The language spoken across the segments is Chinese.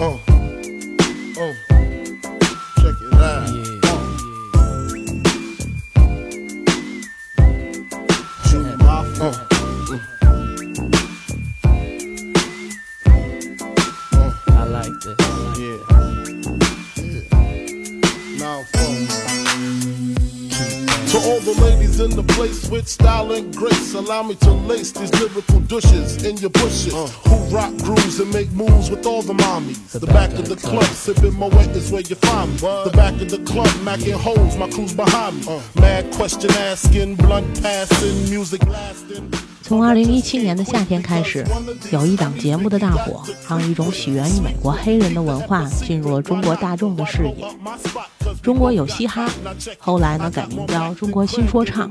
Oh, oh. In the place with style and grace, allow me to lace these lyrical douches in your bushes. Uh. Who rock grooves and make moves with all the mommies. The, back, of the club, sipping my wet is where you find me. The back of the club, macking holes, my crew's behind me. Uh. Mad question asking, blunt passing, music lasting. 从二零一七年的夏天开始，有一档节目的大火，让一种起源于美国黑人的文化进入了中国大众的视野。中国有嘻哈，后来呢改名叫中国新说唱。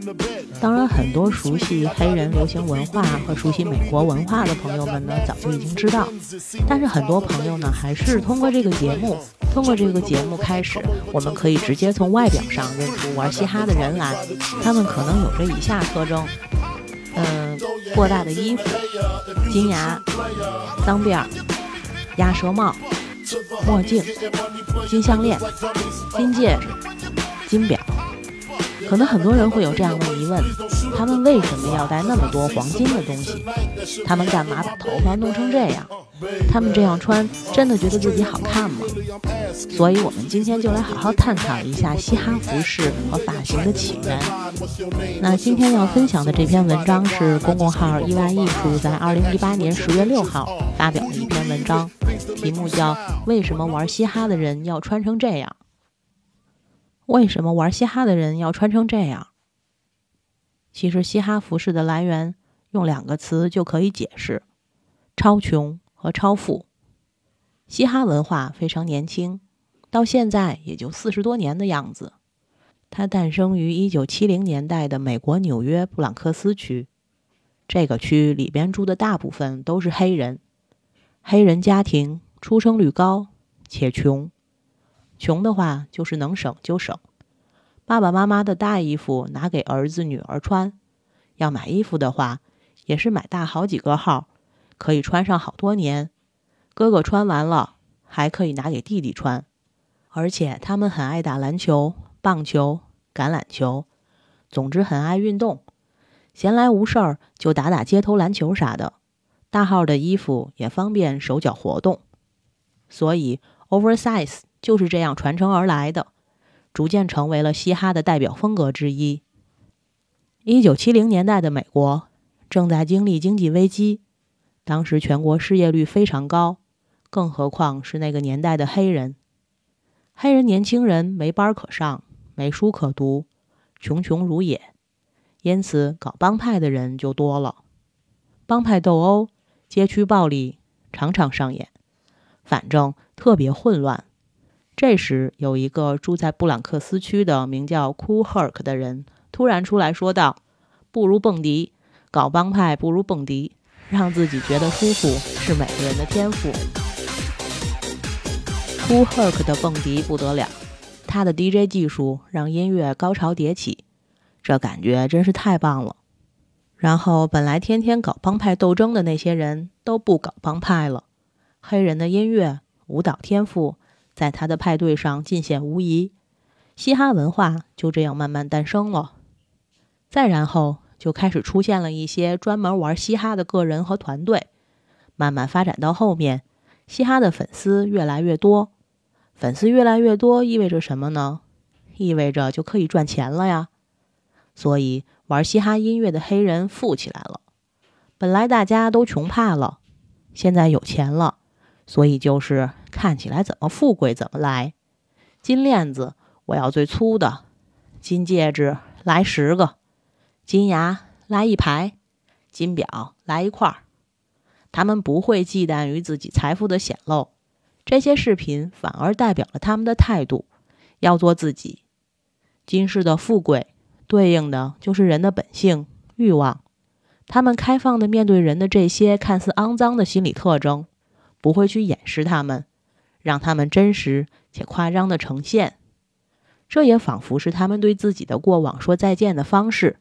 当然，很多熟悉黑人流行文化和熟悉美国文化的朋友们呢，早就已经知道。但是很多朋友呢，还是通过这个节目，通过这个节目开始，我们可以直接从外表上认出玩嘻哈的人来。他们可能有着以下特征。嗯，过大的衣服、金牙、脏辫、鸭舌帽、墨镜、金项链、金戒指、可能很多人会有这样的疑问：他们为什么要带那么多黄金的东西？他们干嘛把头发弄成这样？他们这样穿真的觉得自己好看吗？所以，我们今天就来好好探讨一下嘻哈服饰和发型的起源。那今天要分享的这篇文章是公共号“意外艺术”在二零一八年十月六号发表的一篇文章，题目叫《为什么玩嘻哈的人要穿成这样》。为什么玩嘻哈的人要穿成这样？其实，嘻哈服饰的来源用两个词就可以解释：超穷和超富。嘻哈文化非常年轻，到现在也就四十多年的样子。它诞生于一九七零年代的美国纽约布朗克斯区，这个区里边住的大部分都是黑人。黑人家庭出生率高且穷，穷的话就是能省就省。爸爸妈妈的大衣服拿给儿子女儿穿，要买衣服的话也是买大好几个号，可以穿上好多年。哥哥穿完了还可以拿给弟弟穿，而且他们很爱打篮球。棒球、橄榄球，总之很爱运动。闲来无事儿就打打街头篮球啥的。大号的衣服也方便手脚活动，所以 oversize 就是这样传承而来的，逐渐成为了嘻哈的代表风格之一。一九七零年代的美国正在经历经济危机，当时全国失业率非常高，更何况是那个年代的黑人。黑人年轻人没班可上。没书可读，穷穷如也，因此搞帮派的人就多了。帮派斗殴、街区暴力常常上演，反正特别混乱。这时，有一个住在布朗克斯区的名叫 Cool Herc 的人突然出来说道：“不如蹦迪，搞帮派不如蹦迪，让自己觉得舒服是每个人的天赋。”Cool Herc 的蹦迪不得了。他的 DJ 技术让音乐高潮迭起，这感觉真是太棒了。然后，本来天天搞帮派斗争的那些人都不搞帮派了。黑人的音乐、舞蹈天赋在他的派对上尽显无疑，嘻哈文化就这样慢慢诞生了。再然后，就开始出现了一些专门玩嘻哈的个人和团队，慢慢发展到后面，嘻哈的粉丝越来越多。粉丝越来越多意味着什么呢？意味着就可以赚钱了呀。所以玩嘻哈音乐的黑人富起来了。本来大家都穷怕了，现在有钱了，所以就是看起来怎么富贵怎么来。金链子我要最粗的，金戒指来十个，金牙来一排，金表来一块儿。他们不会忌惮于自己财富的显露。这些饰品反而代表了他们的态度，要做自己。今世的富贵对应的就是人的本性欲望，他们开放的面对人的这些看似肮脏的心理特征，不会去掩饰他们，让他们真实且夸张的呈现。这也仿佛是他们对自己的过往说再见的方式。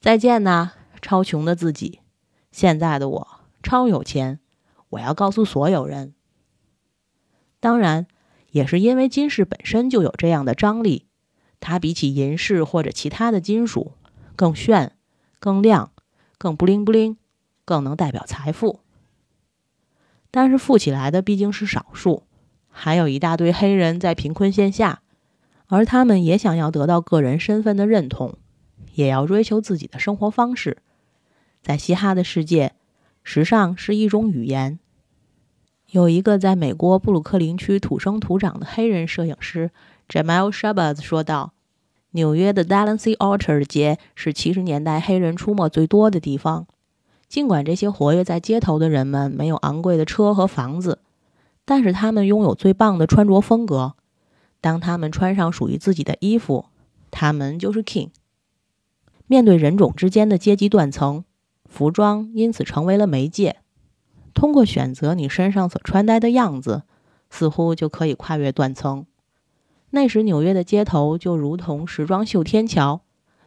再见呐，超穷的自己。现在的我超有钱，我要告诉所有人。当然，也是因为金饰本身就有这样的张力，它比起银饰或者其他的金属更炫、更亮、更不灵不灵，更能代表财富。但是富起来的毕竟是少数，还有一大堆黑人在贫困线下，而他们也想要得到个人身份的认同，也要追求自己的生活方式。在嘻哈的世界，时尚是一种语言。有一个在美国布鲁克林区土生土长的黑人摄影师 Jamal Shabazz 说道：“纽约的 d a l a n c y Orchard 街是七十年代黑人出没最多的地方。”尽管这些活跃在街头的人们没有昂贵的车和房子，但是他们拥有最棒的穿着风格。当他们穿上属于自己的衣服，他们就是 king。面对人种之间的阶级断层，服装因此成为了媒介。通过选择你身上所穿戴的样子，似乎就可以跨越断层。那时纽约的街头就如同时装秀天桥，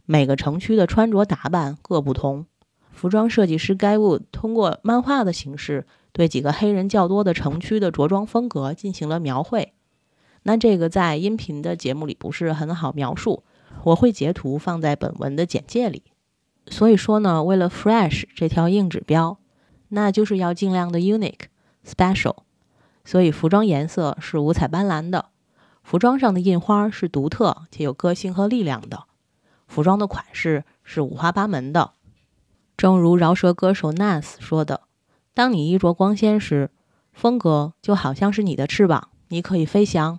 每个城区的穿着打扮各不同。服装设计师 Guy Wood 通过漫画的形式对几个黑人较多的城区的着装风格进行了描绘。那这个在音频的节目里不是很好描述，我会截图放在本文的简介里。所以说呢，为了 fresh 这条硬指标，那就是要尽量的 unique special。所以服装颜色是五彩斑斓的，服装上的印花是独特且有个性和力量的，服装的款式是五花八门的。正如饶舌歌手 Nas 说的：“当你衣着光鲜时，风格就好像是你的翅膀，你可以飞翔。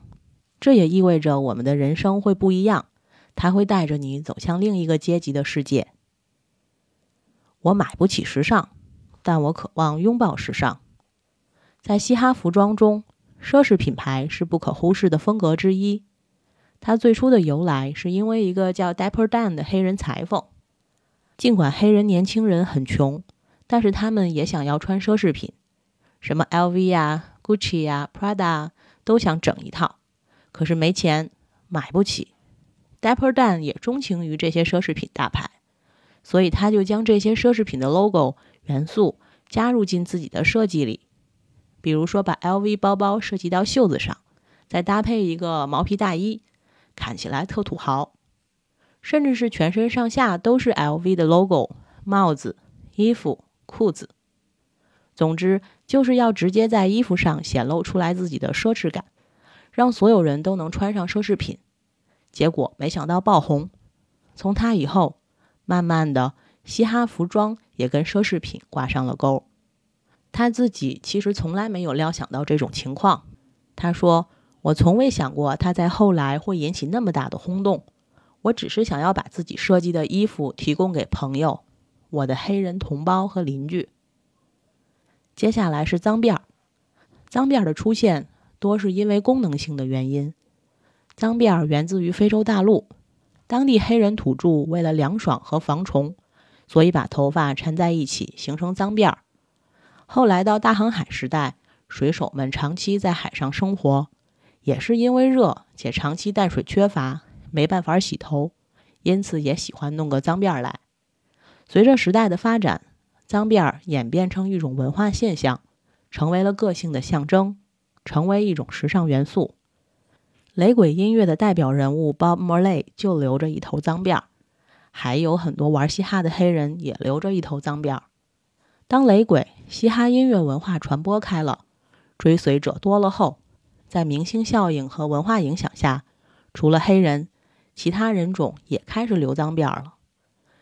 这也意味着我们的人生会不一样，它会带着你走向另一个阶级的世界。”我买不起时尚，但我渴望拥抱时尚。在嘻哈服装中，奢侈品牌是不可忽视的风格之一。它最初的由来是因为一个叫 Dapper Dan 的黑人裁缝。尽管黑人年轻人很穷，但是他们也想要穿奢侈品，什么 LV 呀、Gucci 呀、Prada 都想整一套，可是没钱买不起。Dapper Dan 也钟情于这些奢侈品大牌，所以他就将这些奢侈品的 logo 元素加入进自己的设计里，比如说把 LV 包包设计到袖子上，再搭配一个毛皮大衣，看起来特土豪。甚至是全身上下都是 LV 的 logo，帽子、衣服、裤子，总之就是要直接在衣服上显露出来自己的奢侈感，让所有人都能穿上奢侈品。结果没想到爆红。从他以后，慢慢的嘻哈服装也跟奢侈品挂上了钩。他自己其实从来没有料想到这种情况。他说：“我从未想过他在后来会引起那么大的轰动。”我只是想要把自己设计的衣服提供给朋友，我的黑人同胞和邻居。接下来是脏辫儿，脏辫儿的出现多是因为功能性的原因。脏辫儿源自于非洲大陆，当地黑人土著为了凉爽和防虫，所以把头发缠在一起形成脏辫儿。后来到大航海时代，水手们长期在海上生活，也是因为热且长期淡水缺乏。没办法洗头，因此也喜欢弄个脏辫儿来。随着时代的发展，脏辫儿演变成一种文化现象，成为了个性的象征，成为一种时尚元素。雷鬼音乐的代表人物 Bob Marley 就留着一头脏辫儿，还有很多玩嘻哈的黑人也留着一头脏辫儿。当雷鬼嘻哈音乐文化传播开了，追随者多了后，在明星效应和文化影响下，除了黑人。其他人种也开始留脏辫了。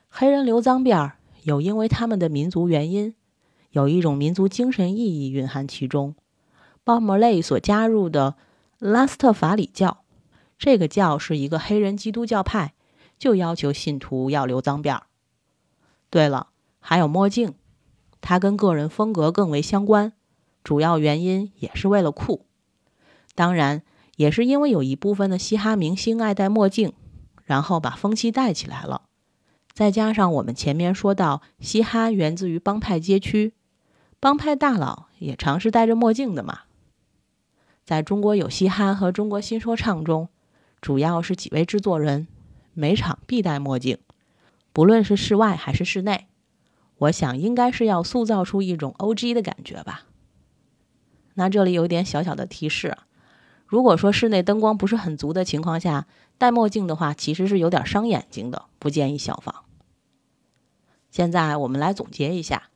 黑人留脏辫有因为他们的民族原因，有一种民族精神意义蕴含其中。鲍莫雷所加入的拉斯特法里教，这个教是一个黑人基督教派，就要求信徒要留脏辫。对了，还有墨镜，它跟个人风格更为相关，主要原因也是为了酷。当然，也是因为有一部分的嘻哈明星爱戴墨镜。然后把风气带起来了，再加上我们前面说到，嘻哈源自于帮派街区，帮派大佬也常是戴着墨镜的嘛。在中国有嘻哈和中国新说唱中，主要是几位制作人，每场必戴墨镜，不论是室外还是室内。我想应该是要塑造出一种 O.G. 的感觉吧。那这里有点小小的提示，如果说室内灯光不是很足的情况下，戴墨镜的话其实是有点伤眼睛的，不建议效仿。现在我们来总结一下，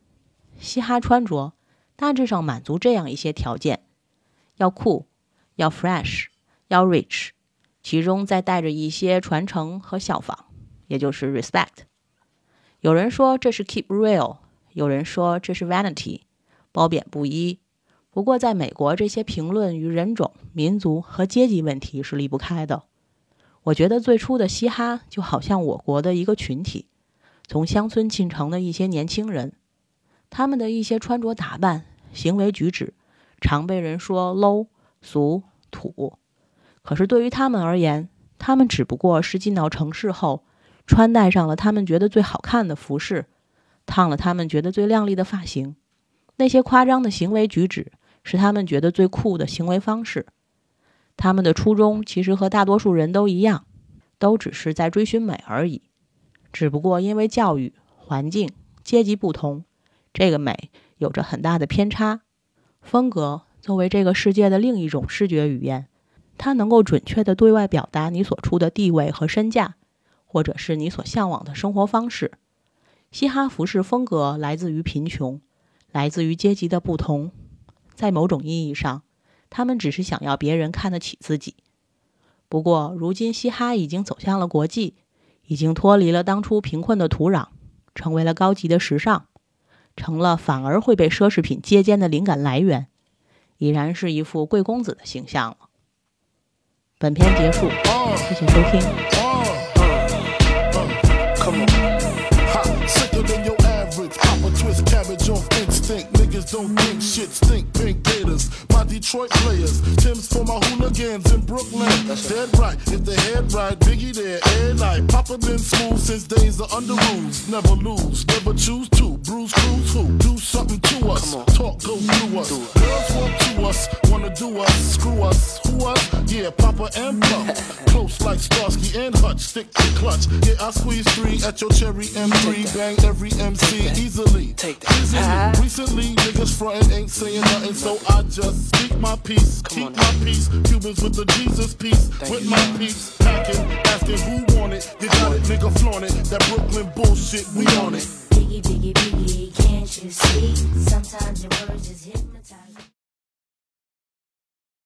嘻哈穿着大致上满足这样一些条件：要酷，要 fresh，要 rich，其中再带着一些传承和效仿，也就是 respect。有人说这是 keep real，有人说这是 vanity，褒贬不一。不过在美国，这些评论与人种、民族和阶级问题是离不开的。我觉得最初的嘻哈就好像我国的一个群体。从乡村进城的一些年轻人，他们的一些穿着打扮、行为举止，常被人说 low、俗、土。可是对于他们而言，他们只不过是进到城市后，穿戴上了他们觉得最好看的服饰，烫了他们觉得最靓丽的发型。那些夸张的行为举止，是他们觉得最酷的行为方式。他们的初衷其实和大多数人都一样，都只是在追寻美而已。只不过因为教育环境、阶级不同，这个美有着很大的偏差。风格作为这个世界的另一种视觉语言，它能够准确地对外表达你所处的地位和身价，或者是你所向往的生活方式。嘻哈服饰风格来自于贫穷，来自于阶级的不同。在某种意义上，他们只是想要别人看得起自己。不过，如今嘻哈已经走向了国际。已经脱离了当初贫困的土壤，成为了高级的时尚，成了反而会被奢侈品接肩的灵感来源，已然是一副贵公子的形象了。本片结束，谢谢收听。Niggas don't think shit stink. Pink Gators, my Detroit players. Tim's for my hooligans in Brooklyn. That's Dead right, if the head right, Biggie there, and night. Papa been smooth since days of under rules. Never lose, never choose to. Bruise, cruise, who? Do something to us. Talk, go through us. Girls want to us, wanna do us, screw us. Who us? Yeah, Papa and Pump. Close like Starsky and Hutch, stick to clutch. Yeah, I squeeze three at your cherry M3. Bang every MC easily. Take that. Easily. Recently, Niggas frontin' ain't saying nothing, so I just speak my peace, keep my peace. Cubans with the Jesus peace, with my peace. Packing, asking who want it. You got it, nigga, flaunt it. That Brooklyn bullshit, we on it. Biggie, biggie, biggie, can't you see? Sometimes your words just hit me.